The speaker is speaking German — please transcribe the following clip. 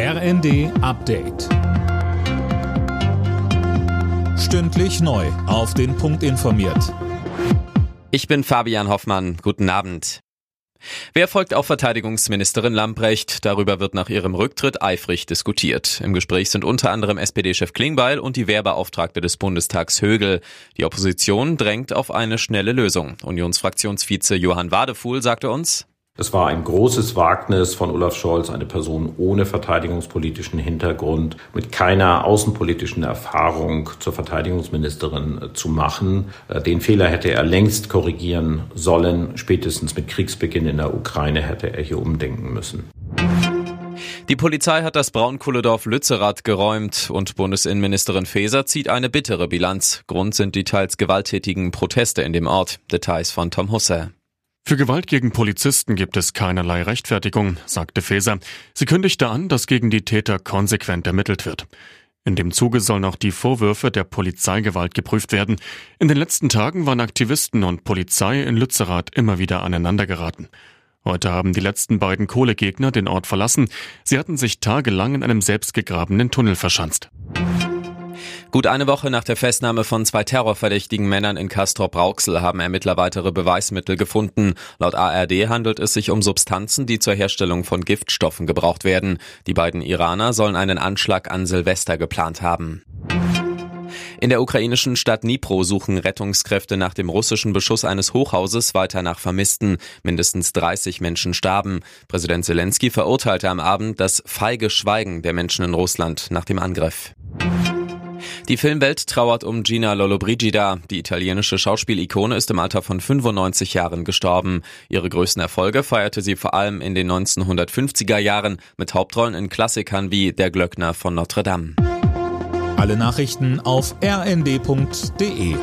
RND Update. Stündlich neu. Auf den Punkt informiert. Ich bin Fabian Hoffmann. Guten Abend. Wer folgt auf Verteidigungsministerin Lamprecht? Darüber wird nach ihrem Rücktritt eifrig diskutiert. Im Gespräch sind unter anderem SPD-Chef Klingbeil und die Wehrbeauftragte des Bundestags Högel. Die Opposition drängt auf eine schnelle Lösung. Unionsfraktionsvize Johann Wadefuhl sagte uns, es war ein großes Wagnis von Olaf Scholz, eine Person ohne verteidigungspolitischen Hintergrund, mit keiner außenpolitischen Erfahrung zur Verteidigungsministerin zu machen. Äh, den Fehler hätte er längst korrigieren sollen. Spätestens mit Kriegsbeginn in der Ukraine hätte er hier umdenken müssen. Die Polizei hat das Braunkohledorf Lützerath geräumt und Bundesinnenministerin Faeser zieht eine bittere Bilanz. Grund sind die teils gewalttätigen Proteste in dem Ort. Details von Tom Husse. Für Gewalt gegen Polizisten gibt es keinerlei Rechtfertigung, sagte Faeser. Sie kündigte an, dass gegen die Täter konsequent ermittelt wird. In dem Zuge sollen auch die Vorwürfe der Polizeigewalt geprüft werden. In den letzten Tagen waren Aktivisten und Polizei in Lützerath immer wieder aneinandergeraten. Heute haben die letzten beiden Kohlegegner den Ort verlassen. Sie hatten sich tagelang in einem selbstgegrabenen Tunnel verschanzt. Gut eine Woche nach der Festnahme von zwei terrorverdächtigen Männern in Castrop-Rauxel haben Ermittler weitere Beweismittel gefunden. Laut ARD handelt es sich um Substanzen, die zur Herstellung von Giftstoffen gebraucht werden. Die beiden Iraner sollen einen Anschlag an Silvester geplant haben. In der ukrainischen Stadt Dnipro suchen Rettungskräfte nach dem russischen Beschuss eines Hochhauses weiter nach Vermissten. Mindestens 30 Menschen starben. Präsident Zelensky verurteilte am Abend das feige Schweigen der Menschen in Russland nach dem Angriff. Die Filmwelt trauert um Gina Lollobrigida. Die italienische Schauspielikone ist im Alter von 95 Jahren gestorben. Ihre größten Erfolge feierte sie vor allem in den 1950er Jahren mit Hauptrollen in Klassikern wie Der Glöckner von Notre Dame. Alle Nachrichten auf rnd.de